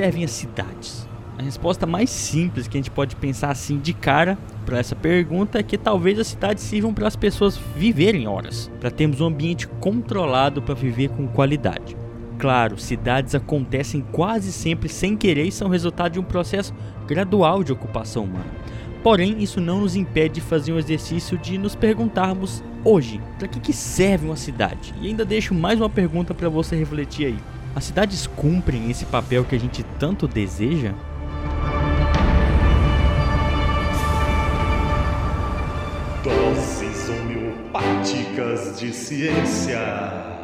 servem as cidades? A resposta mais simples que a gente pode pensar assim de cara para essa pergunta é que talvez as cidades sirvam para as pessoas viverem horas, para termos um ambiente controlado para viver com qualidade. Claro, cidades acontecem quase sempre sem querer e são resultado de um processo gradual de ocupação humana. Porém, isso não nos impede de fazer um exercício de nos perguntarmos hoje, para que, que serve uma cidade? E ainda deixo mais uma pergunta para você refletir aí. As cidades cumprem esse papel que a gente tanto deseja? Doses homeopáticas de ciência.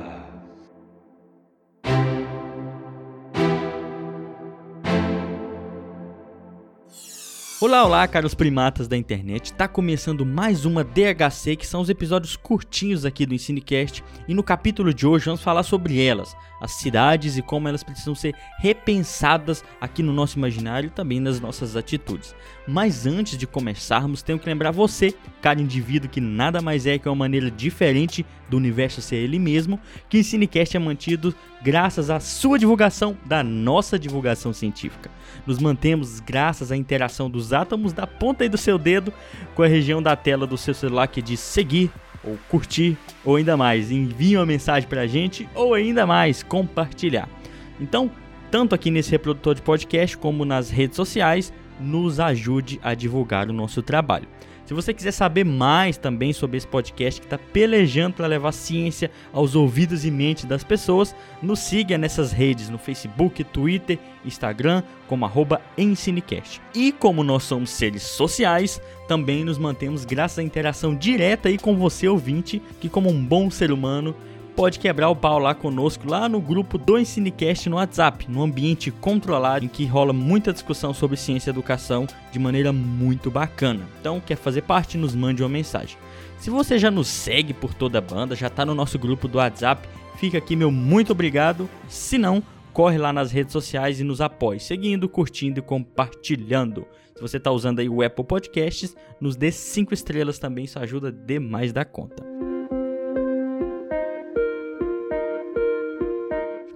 Olá, olá, caros primatas da internet. Tá começando mais uma DHC, que são os episódios curtinhos aqui do Ensinecast, e no capítulo de hoje vamos falar sobre elas, as cidades e como elas precisam ser repensadas aqui no nosso imaginário também nas nossas atitudes. Mas antes de começarmos, tenho que lembrar você, cada indivíduo que nada mais é que uma maneira diferente do universo ser ele mesmo, que o Ensinecast é mantido graças à sua divulgação da nossa divulgação científica. Nos mantemos graças à interação dos átomos da ponta do seu dedo com a região da tela do seu celular que diz seguir ou curtir ou ainda mais, envie uma mensagem para a gente ou ainda mais, compartilhar. Então, tanto aqui nesse reprodutor de podcast como nas redes sociais, nos ajude a divulgar o nosso trabalho. Se você quiser saber mais também sobre esse podcast que está pelejando para levar ciência aos ouvidos e mentes das pessoas, nos siga nessas redes no Facebook, Twitter, Instagram, como arroba Ensinecast. E como nós somos seres sociais, também nos mantemos graças à interação direta aí com você ouvinte, que como um bom ser humano pode quebrar o pau lá conosco, lá no grupo do Ensinecast no WhatsApp, num ambiente controlado em que rola muita discussão sobre ciência e educação de maneira muito bacana. Então, quer fazer parte? Nos mande uma mensagem. Se você já nos segue por toda a banda, já está no nosso grupo do WhatsApp, fica aqui meu muito obrigado. Se não, corre lá nas redes sociais e nos apoie, seguindo, curtindo e compartilhando. Se você está usando aí o Apple Podcasts, nos dê 5 estrelas também, isso ajuda demais da conta.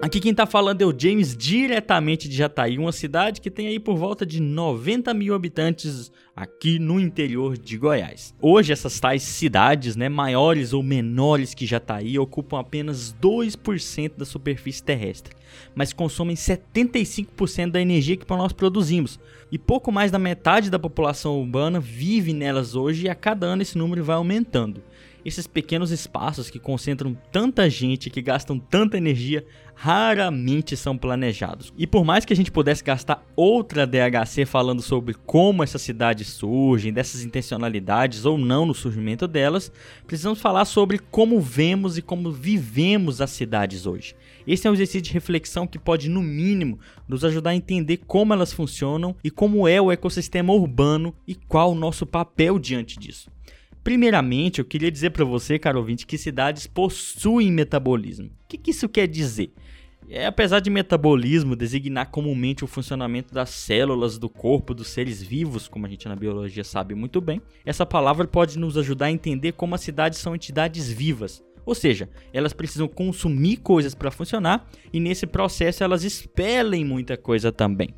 Aqui quem tá falando é o James, diretamente de Jataí, uma cidade que tem aí por volta de 90 mil habitantes aqui no interior de Goiás. Hoje essas tais cidades, né, maiores ou menores que Jataí, ocupam apenas 2% da superfície terrestre, mas consomem 75% da energia que nós produzimos. E pouco mais da metade da população urbana vive nelas hoje e a cada ano esse número vai aumentando. Esses pequenos espaços que concentram tanta gente, que gastam tanta energia, raramente são planejados. E por mais que a gente pudesse gastar outra DHC falando sobre como essas cidades surgem, dessas intencionalidades ou não no surgimento delas, precisamos falar sobre como vemos e como vivemos as cidades hoje. Esse é um exercício de reflexão que pode, no mínimo, nos ajudar a entender como elas funcionam e como é o ecossistema urbano e qual o nosso papel diante disso. Primeiramente, eu queria dizer para você, caro ouvinte, que cidades possuem metabolismo. O que, que isso quer dizer? É, apesar de metabolismo designar comumente o funcionamento das células do corpo dos seres vivos, como a gente na biologia sabe muito bem, essa palavra pode nos ajudar a entender como as cidades são entidades vivas. Ou seja, elas precisam consumir coisas para funcionar e nesse processo elas expelem muita coisa também.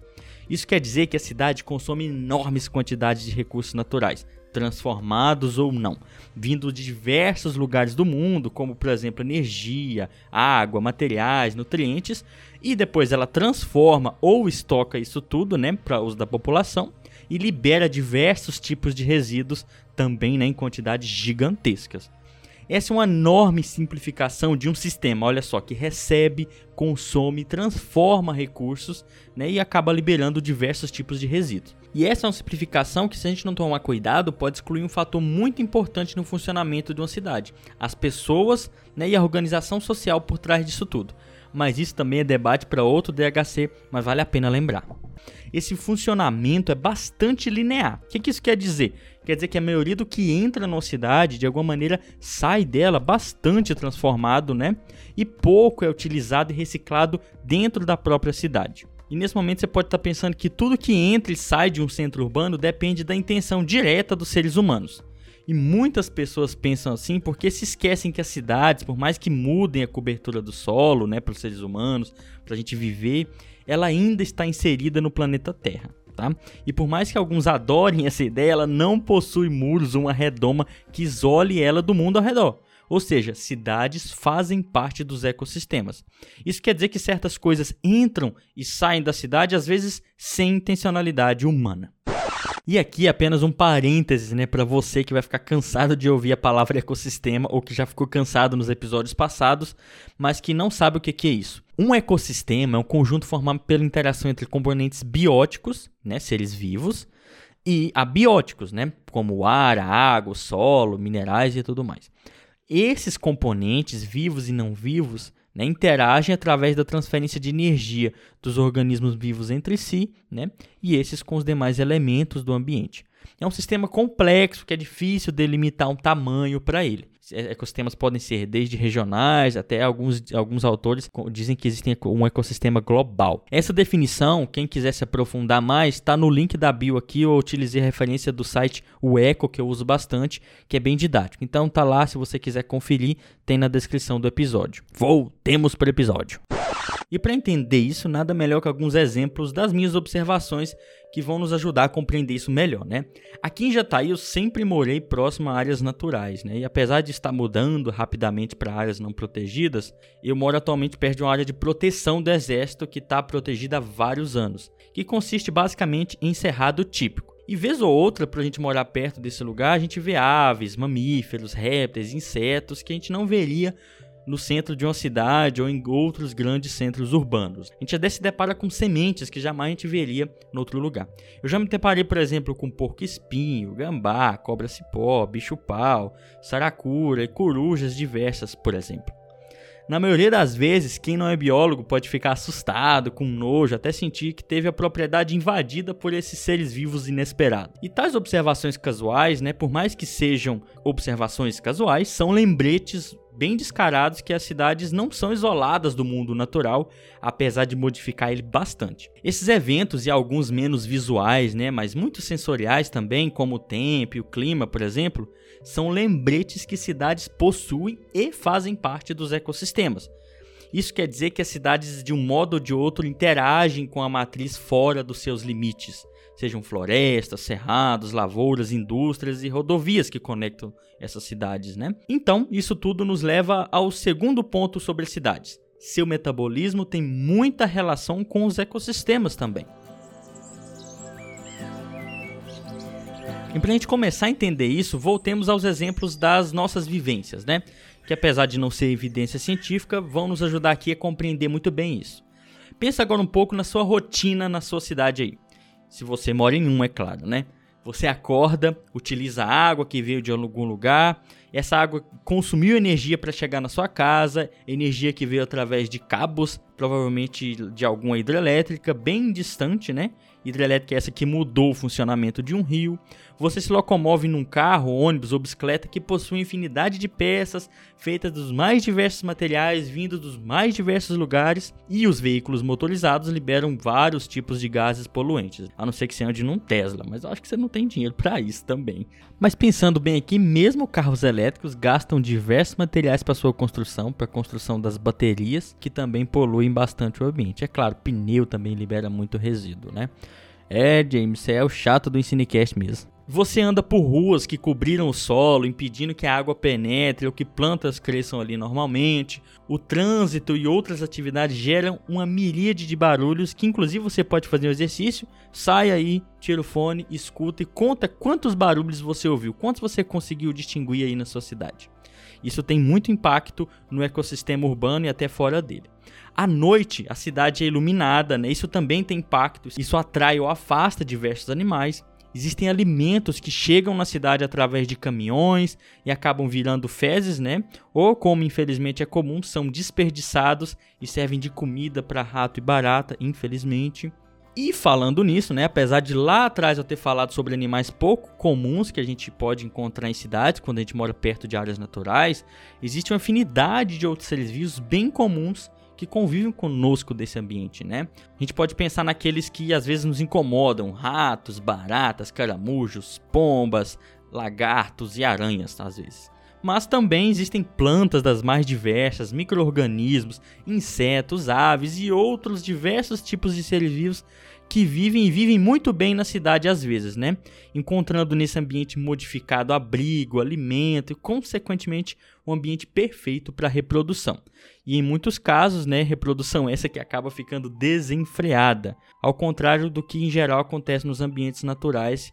Isso quer dizer que a cidade consome enormes quantidades de recursos naturais, transformados ou não, vindo de diversos lugares do mundo, como por exemplo energia, água, materiais, nutrientes, e depois ela transforma ou estoca isso tudo, né, para uso da população e libera diversos tipos de resíduos também né, em quantidades gigantescas. Essa é uma enorme simplificação de um sistema, olha só, que recebe, consome, transforma recursos né, e acaba liberando diversos tipos de resíduos. E essa é uma simplificação que, se a gente não tomar cuidado, pode excluir um fator muito importante no funcionamento de uma cidade: as pessoas né, e a organização social por trás disso tudo. Mas isso também é debate para outro DHC, mas vale a pena lembrar. Esse funcionamento é bastante linear. O que, que isso quer dizer? Quer dizer que a maioria do que entra na cidade, de alguma maneira, sai dela bastante transformado, né? E pouco é utilizado e reciclado dentro da própria cidade. E nesse momento você pode estar pensando que tudo que entra e sai de um centro urbano depende da intenção direta dos seres humanos. E muitas pessoas pensam assim porque se esquecem que as cidades, por mais que mudem a cobertura do solo, né, para os seres humanos, para a gente viver, ela ainda está inserida no planeta Terra. Tá? E por mais que alguns adorem essa ideia, ela não possui muros uma redoma que isole ela do mundo ao redor. Ou seja, cidades fazem parte dos ecossistemas. Isso quer dizer que certas coisas entram e saem da cidade, às vezes sem intencionalidade humana. E aqui apenas um parênteses, né, para você que vai ficar cansado de ouvir a palavra ecossistema ou que já ficou cansado nos episódios passados, mas que não sabe o que, é isso. Um ecossistema é um conjunto formado pela interação entre componentes bióticos, né, seres vivos, e abióticos, né, como o ar, a água, o solo, minerais e tudo mais. Esses componentes, vivos e não vivos, né, interagem através da transferência de energia dos organismos vivos entre si né, e esses com os demais elementos do ambiente. É um sistema complexo que é difícil delimitar um tamanho para ele. Ecossistemas podem ser desde regionais até alguns, alguns autores dizem que existe um ecossistema global. Essa definição, quem quiser se aprofundar mais, está no link da bio aqui. Eu utilizei a referência do site o Eco, que eu uso bastante, que é bem didático. Então tá lá, se você quiser conferir, tem na descrição do episódio. Voltemos para o episódio. E para entender isso, nada melhor que alguns exemplos das minhas observações que vão nos ajudar a compreender isso melhor, né? Aqui em Jataí eu sempre morei próximo a áreas naturais, né? E apesar de estar mudando rapidamente para áreas não protegidas, eu moro atualmente perto de uma área de proteção do exército que está protegida há vários anos, que consiste basicamente em cerrado típico. E vez ou outra, para a gente morar perto desse lugar, a gente vê aves, mamíferos, répteis, insetos que a gente não veria no centro de uma cidade ou em outros grandes centros urbanos. A gente até se depara com sementes que jamais a gente veria em outro lugar. Eu já me deparei, por exemplo, com porco-espinho, gambá, cobra-cipó, bicho-pau, saracura e corujas diversas, por exemplo. Na maioria das vezes, quem não é biólogo pode ficar assustado, com nojo, até sentir que teve a propriedade invadida por esses seres vivos inesperados. E tais observações casuais, né, por mais que sejam observações casuais, são lembretes bem descarados que as cidades não são isoladas do mundo natural, apesar de modificar ele bastante. Esses eventos e alguns menos visuais, né, mas muito sensoriais também, como o tempo e o clima, por exemplo, são lembretes que cidades possuem e fazem parte dos ecossistemas. Isso quer dizer que as cidades, de um modo ou de outro, interagem com a matriz fora dos seus limites sejam florestas, cerrados, lavouras, indústrias e rodovias que conectam essas cidades, né? Então, isso tudo nos leva ao segundo ponto sobre cidades. Seu metabolismo tem muita relação com os ecossistemas também. E para a gente começar a entender isso, voltemos aos exemplos das nossas vivências, né? Que apesar de não ser evidência científica, vão nos ajudar aqui a compreender muito bem isso. Pensa agora um pouco na sua rotina na sua cidade aí se você mora em um, é claro, né? Você acorda, utiliza água que veio de algum lugar, essa água consumiu energia para chegar na sua casa, energia que veio através de cabos, provavelmente de alguma hidrelétrica bem distante, né? Hidrelétrica é essa que mudou o funcionamento de um rio. Você se locomove num carro, ônibus ou bicicleta que possui infinidade de peças feitas dos mais diversos materiais vindos dos mais diversos lugares e os veículos motorizados liberam vários tipos de gases poluentes, a não ser que você ande num Tesla, mas eu acho que você não tem dinheiro para isso também. Mas pensando bem aqui, mesmo carros elétricos gastam diversos materiais para sua construção, para a construção das baterias, que também poluem bastante o ambiente. É claro, pneu também libera muito resíduo, né? É, James, você é o chato do Ensinecast mesmo. Você anda por ruas que cobriram o solo, impedindo que a água penetre ou que plantas cresçam ali normalmente. O trânsito e outras atividades geram uma miríade de barulhos que, inclusive, você pode fazer um exercício, sai aí, tira o fone, escuta e conta quantos barulhos você ouviu, quantos você conseguiu distinguir aí na sua cidade. Isso tem muito impacto no ecossistema urbano e até fora dele. À noite, a cidade é iluminada, né? Isso também tem impacto. Isso atrai ou afasta diversos animais. Existem alimentos que chegam na cidade através de caminhões e acabam virando fezes, né? Ou, como infelizmente é comum, são desperdiçados e servem de comida para rato e barata, infelizmente. E falando nisso, né, apesar de lá atrás eu ter falado sobre animais pouco comuns que a gente pode encontrar em cidades quando a gente mora perto de áreas naturais, existe uma afinidade de outros seres vivos bem comuns que convivem conosco desse ambiente, né? A gente pode pensar naqueles que às vezes nos incomodam, ratos, baratas, caramujos, pombas, lagartos e aranhas, às vezes. Mas também existem plantas das mais diversas, micro-organismos, insetos, aves e outros diversos tipos de seres vivos que vivem e vivem muito bem na cidade às vezes, né? Encontrando nesse ambiente modificado abrigo, alimento e, consequentemente, um ambiente perfeito para reprodução. E em muitos casos, né, reprodução essa que acaba ficando desenfreada, ao contrário do que em geral acontece nos ambientes naturais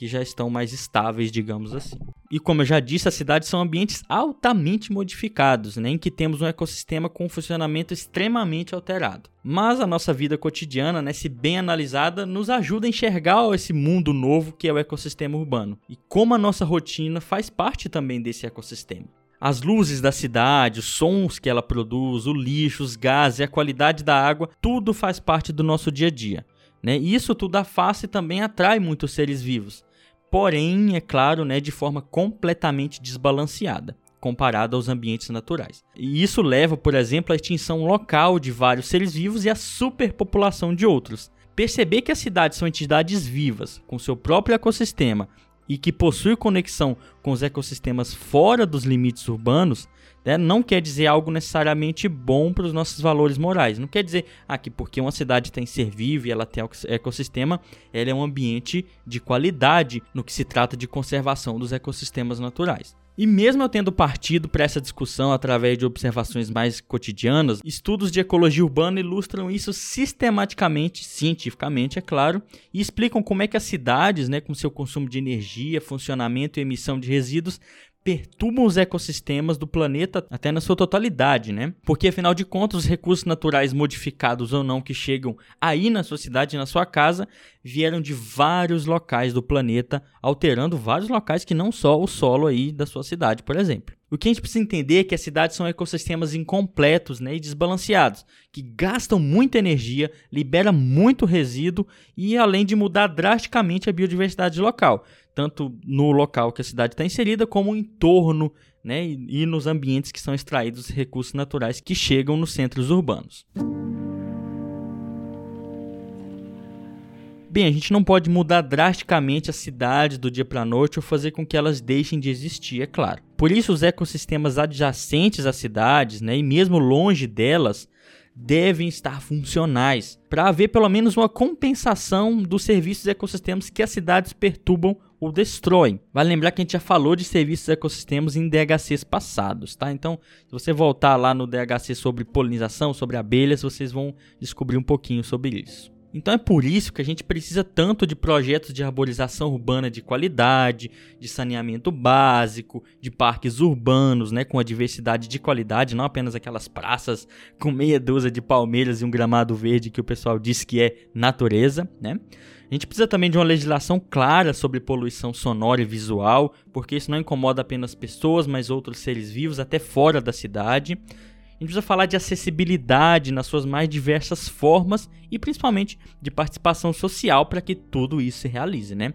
que já estão mais estáveis, digamos assim. E como eu já disse, as cidades são ambientes altamente modificados, né, em que temos um ecossistema com um funcionamento extremamente alterado. Mas a nossa vida cotidiana, né, se bem analisada, nos ajuda a enxergar esse mundo novo que é o ecossistema urbano e como a nossa rotina faz parte também desse ecossistema. As luzes da cidade, os sons que ela produz, o lixo, os gases a qualidade da água, tudo faz parte do nosso dia a dia. Né? E isso tudo afasta e também atrai muitos seres vivos. Porém, é claro, né, de forma completamente desbalanceada comparado aos ambientes naturais. E isso leva, por exemplo, à extinção local de vários seres vivos e à superpopulação de outros. Perceber que as cidades são entidades vivas, com seu próprio ecossistema, e que possui conexão com os ecossistemas fora dos limites urbanos, né, não quer dizer algo necessariamente bom para os nossos valores morais. Não quer dizer ah, que porque uma cidade tem ser vivo e ela tem ecossistema, ela é um ambiente de qualidade no que se trata de conservação dos ecossistemas naturais. E mesmo eu tendo partido para essa discussão através de observações mais cotidianas, estudos de ecologia urbana ilustram isso sistematicamente, cientificamente, é claro, e explicam como é que as cidades, né, com seu consumo de energia, funcionamento e emissão de resíduos, perturbam os ecossistemas do planeta até na sua totalidade, né? Porque afinal de contas, os recursos naturais modificados ou não que chegam aí na sua cidade, na sua casa, vieram de vários locais do planeta, alterando vários locais que não só o solo aí da sua cidade, por exemplo. O que a gente precisa entender é que as cidades são ecossistemas incompletos né, e desbalanceados, que gastam muita energia, liberam muito resíduo e além de mudar drasticamente a biodiversidade local, tanto no local que a cidade está inserida, como em torno né, e, nos ambientes que são extraídos recursos naturais que chegam nos centros urbanos. Bem, a gente não pode mudar drasticamente a cidade do dia para a noite ou fazer com que elas deixem de existir, é claro. Por isso, os ecossistemas adjacentes às cidades, né, e mesmo longe delas, devem estar funcionais para haver pelo menos uma compensação dos serviços e ecossistemas que as cidades perturbam ou destroem. Vale lembrar que a gente já falou de serviços e ecossistemas em DHCs passados, tá? Então, se você voltar lá no DHC sobre polinização, sobre abelhas, vocês vão descobrir um pouquinho sobre isso. Então é por isso que a gente precisa tanto de projetos de arborização urbana de qualidade, de saneamento básico, de parques urbanos, né, com a diversidade de qualidade, não apenas aquelas praças com meia dúzia de palmeiras e um gramado verde que o pessoal diz que é natureza, né? A gente precisa também de uma legislação clara sobre poluição sonora e visual, porque isso não incomoda apenas pessoas, mas outros seres vivos até fora da cidade. A gente precisa falar de acessibilidade nas suas mais diversas formas e principalmente de participação social para que tudo isso se realize, né?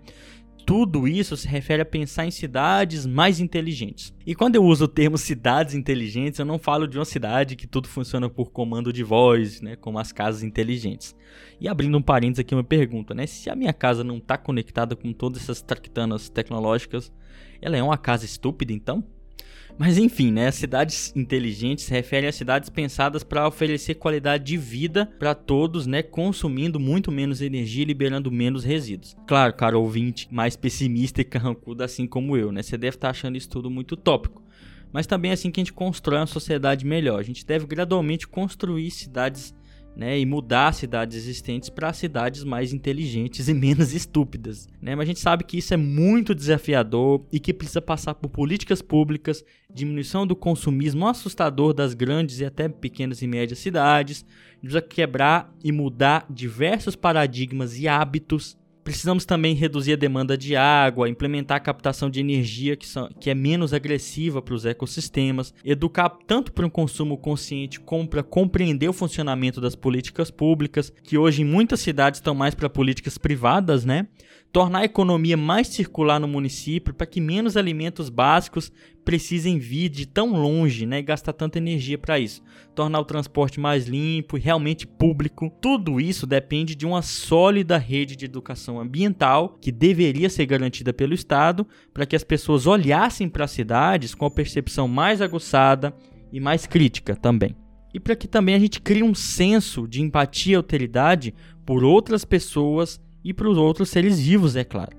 Tudo isso se refere a pensar em cidades mais inteligentes. E quando eu uso o termo cidades inteligentes, eu não falo de uma cidade que tudo funciona por comando de voz, né, como as casas inteligentes. E abrindo um parênteses aqui uma pergunta, né, se a minha casa não está conectada com todas essas tractanas tecnológicas, ela é uma casa estúpida então? Mas enfim, né, as cidades inteligentes se referem a cidades pensadas para oferecer qualidade de vida para todos, né, consumindo muito menos energia e liberando menos resíduos. Claro, cara ouvinte mais pessimista e carrancudo assim como eu, né, você deve estar tá achando isso tudo muito tópico. Mas também é assim que a gente constrói uma sociedade melhor. A gente deve gradualmente construir cidades né, e mudar cidades existentes para cidades mais inteligentes e menos estúpidas. Né? Mas a gente sabe que isso é muito desafiador e que precisa passar por políticas públicas, diminuição do consumismo assustador das grandes e até pequenas e médias cidades, precisa quebrar e mudar diversos paradigmas e hábitos Precisamos também reduzir a demanda de água, implementar a captação de energia que, são, que é menos agressiva para os ecossistemas, educar tanto para um consumo consciente como para compreender o funcionamento das políticas públicas, que hoje em muitas cidades estão mais para políticas privadas, né? Tornar a economia mais circular no município para que menos alimentos básicos precisem vir de tão longe né, e gastar tanta energia para isso. Tornar o transporte mais limpo e realmente público. Tudo isso depende de uma sólida rede de educação ambiental que deveria ser garantida pelo Estado para que as pessoas olhassem para as cidades com a percepção mais aguçada e mais crítica também. E para que também a gente crie um senso de empatia e alteridade por outras pessoas e para os outros seres vivos, é claro.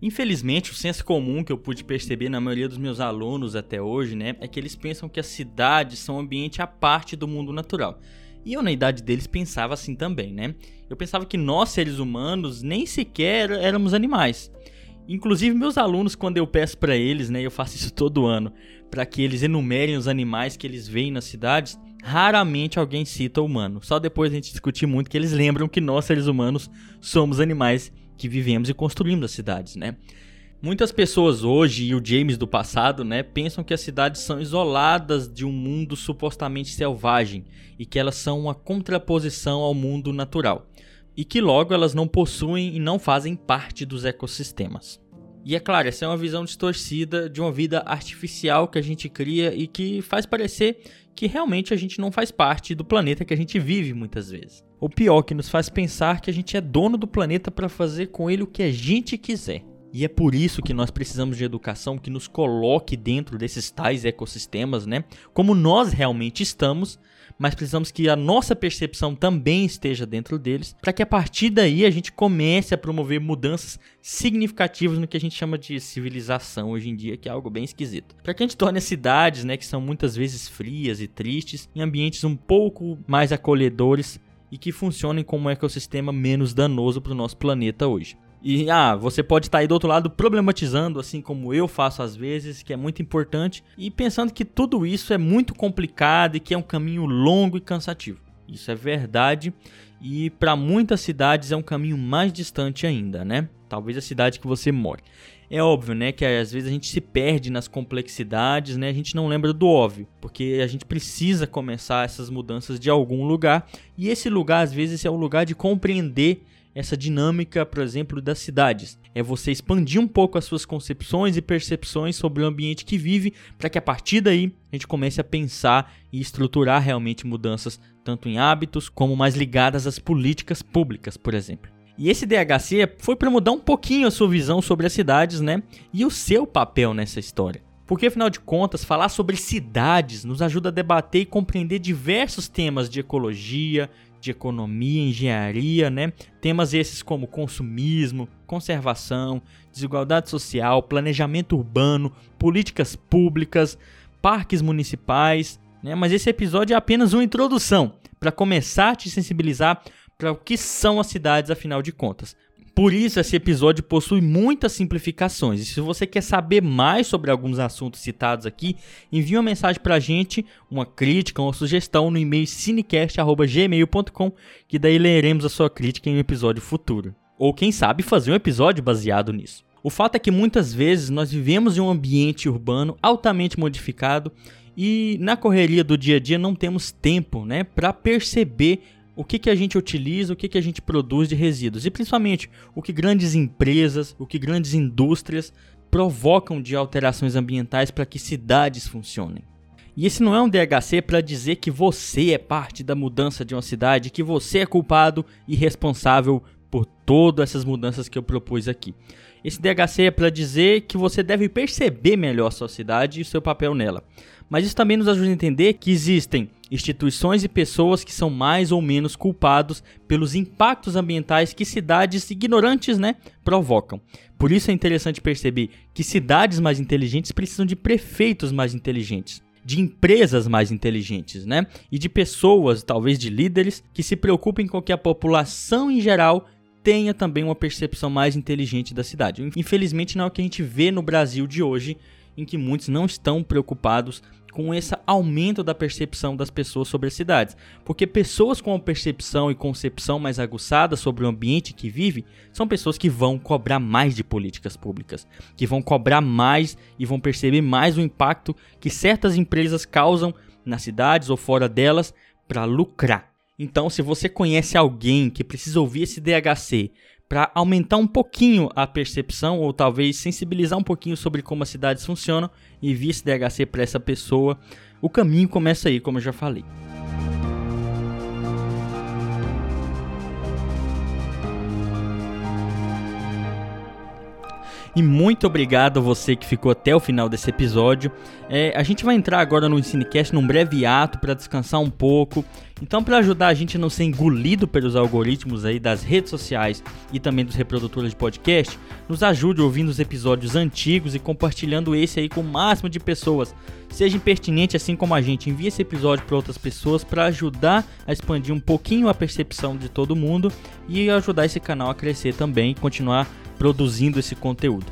Infelizmente, o senso comum que eu pude perceber na maioria dos meus alunos até hoje, né, é que eles pensam que as cidades são um ambiente à parte do mundo natural. E eu, na idade deles, pensava assim também, né? Eu pensava que nós, seres humanos, nem sequer éramos animais. Inclusive, meus alunos, quando eu peço para eles, né, eu faço isso todo ano, para que eles enumerem os animais que eles veem nas cidades, raramente alguém cita o humano. Só depois a gente discutir muito que eles lembram que nós, seres humanos, somos animais que vivemos e construímos as cidades, né? Muitas pessoas hoje e o James do passado, né, pensam que as cidades são isoladas de um mundo supostamente selvagem e que elas são uma contraposição ao mundo natural e que logo elas não possuem e não fazem parte dos ecossistemas. E é claro, essa é uma visão distorcida de uma vida artificial que a gente cria e que faz parecer que realmente a gente não faz parte do planeta que a gente vive muitas vezes. O pior, que nos faz pensar que a gente é dono do planeta para fazer com ele o que a gente quiser. E é por isso que nós precisamos de educação que nos coloque dentro desses tais ecossistemas, né? Como nós realmente estamos, mas precisamos que a nossa percepção também esteja dentro deles, para que a partir daí a gente comece a promover mudanças significativas no que a gente chama de civilização hoje em dia, que é algo bem esquisito. Para que a gente torne as cidades, né, que são muitas vezes frias e tristes, em ambientes um pouco mais acolhedores e que funcionem como um ecossistema menos danoso para o nosso planeta hoje. E ah, você pode estar aí do outro lado problematizando, assim como eu faço às vezes, que é muito importante, e pensando que tudo isso é muito complicado e que é um caminho longo e cansativo. Isso é verdade, e para muitas cidades é um caminho mais distante ainda, né? Talvez a cidade que você mora. É óbvio, né, que às vezes a gente se perde nas complexidades, né? A gente não lembra do óbvio, porque a gente precisa começar essas mudanças de algum lugar, e esse lugar às vezes é o lugar de compreender essa dinâmica, por exemplo, das cidades. É você expandir um pouco as suas concepções e percepções sobre o ambiente que vive, para que a partir daí a gente comece a pensar e estruturar realmente mudanças, tanto em hábitos como mais ligadas às políticas públicas, por exemplo. E esse DHC foi para mudar um pouquinho a sua visão sobre as cidades, né? E o seu papel nessa história. Porque afinal de contas, falar sobre cidades nos ajuda a debater e compreender diversos temas de ecologia, de economia, engenharia, né? Temas esses como consumismo, conservação, desigualdade social, planejamento urbano, políticas públicas, parques municipais, né? Mas esse episódio é apenas uma introdução para começar a te sensibilizar para o que são as cidades afinal de contas. Por isso, esse episódio possui muitas simplificações. E se você quer saber mais sobre alguns assuntos citados aqui, envie uma mensagem para a gente, uma crítica, uma sugestão no e-mail cinecast.gmail.com, que daí leremos a sua crítica em um episódio futuro. Ou quem sabe fazer um episódio baseado nisso. O fato é que muitas vezes nós vivemos em um ambiente urbano altamente modificado e na correria do dia a dia não temos tempo né, para perceber o que, que a gente utiliza, o que, que a gente produz de resíduos e principalmente o que grandes empresas, o que grandes indústrias provocam de alterações ambientais para que cidades funcionem. E esse não é um DHC para dizer que você é parte da mudança de uma cidade, que você é culpado e responsável por todas essas mudanças que eu propus aqui. Esse DHC é para dizer que você deve perceber melhor a sua cidade e o seu papel nela. Mas isso também nos ajuda a entender que existem instituições e pessoas que são mais ou menos culpados pelos impactos ambientais que cidades ignorantes, né, provocam. Por isso é interessante perceber que cidades mais inteligentes precisam de prefeitos mais inteligentes de empresas mais inteligentes, né? E de pessoas, talvez de líderes, que se preocupem com que a população em geral tenha também uma percepção mais inteligente da cidade. Infelizmente não é o que a gente vê no Brasil de hoje, em que muitos não estão preocupados com esse aumento da percepção das pessoas sobre as cidades. Porque pessoas com percepção e concepção mais aguçada sobre o ambiente que vive são pessoas que vão cobrar mais de políticas públicas, que vão cobrar mais e vão perceber mais o impacto que certas empresas causam nas cidades ou fora delas para lucrar. Então, se você conhece alguém que precisa ouvir esse DHC para aumentar um pouquinho a percepção ou talvez sensibilizar um pouquinho sobre como as cidades funcionam, envie esse DHC para essa pessoa. O caminho começa aí, como eu já falei. E muito obrigado a você que ficou até o final desse episódio. É, a gente vai entrar agora no Ensinecast num breve ato para descansar um pouco. Então, para ajudar a gente a não ser engolido pelos algoritmos aí das redes sociais e também dos reprodutores de podcast, nos ajude ouvindo os episódios antigos e compartilhando esse aí com o máximo de pessoas. Seja impertinente assim como a gente, envie esse episódio para outras pessoas para ajudar a expandir um pouquinho a percepção de todo mundo e ajudar esse canal a crescer também e continuar produzindo esse conteúdo.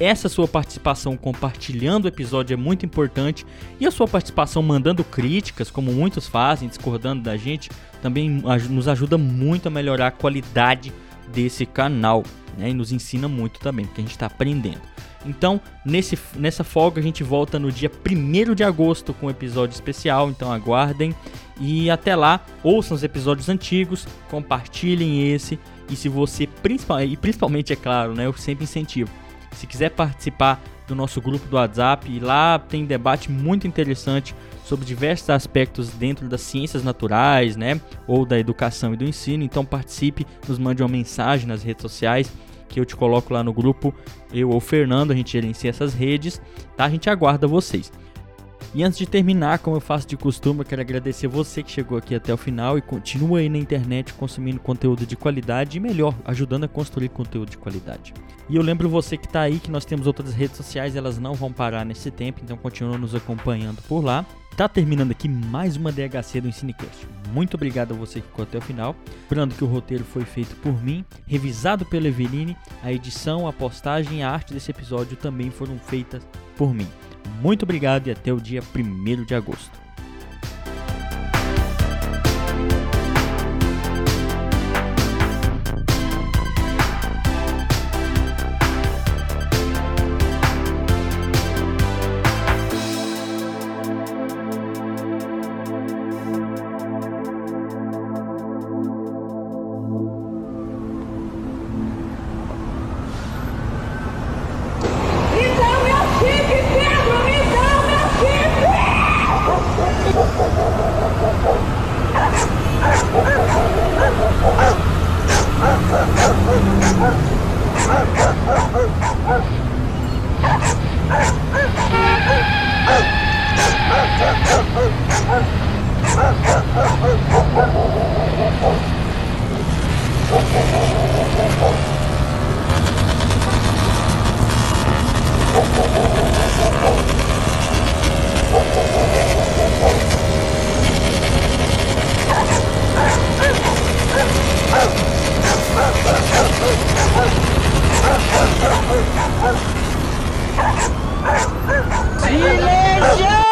Essa sua participação compartilhando o episódio é muito importante e a sua participação mandando críticas, como muitos fazem, discordando da gente, também nos ajuda muito a melhorar a qualidade desse canal né? e nos ensina muito também, porque a gente está aprendendo. Então, nesse, nessa folga, a gente volta no dia 1 de agosto com um episódio especial, então aguardem. E até lá, ouçam os episódios antigos, compartilhem esse e se você, principalmente, e principalmente é claro, né, eu sempre incentivo, se quiser participar do nosso grupo do WhatsApp, lá tem debate muito interessante sobre diversos aspectos dentro das ciências naturais, né, ou da educação e do ensino. Então participe, nos mande uma mensagem nas redes sociais que eu te coloco lá no grupo, eu ou o Fernando, a gente gerencia essas redes, tá? A gente aguarda vocês. E antes de terminar, como eu faço de costume, eu quero agradecer você que chegou aqui até o final e continua aí na internet consumindo conteúdo de qualidade e melhor, ajudando a construir conteúdo de qualidade. E eu lembro você que está aí que nós temos outras redes sociais, elas não vão parar nesse tempo, então continua nos acompanhando por lá. Tá terminando aqui mais uma DHC do Ensinecast. Muito obrigado a você que ficou até o final. Lembrando que o roteiro foi feito por mim, revisado pela Eveline, a edição, a postagem e a arte desse episódio também foram feitas por mim. Muito obrigado e até o dia 1 de agosto. Oh! Silêncio!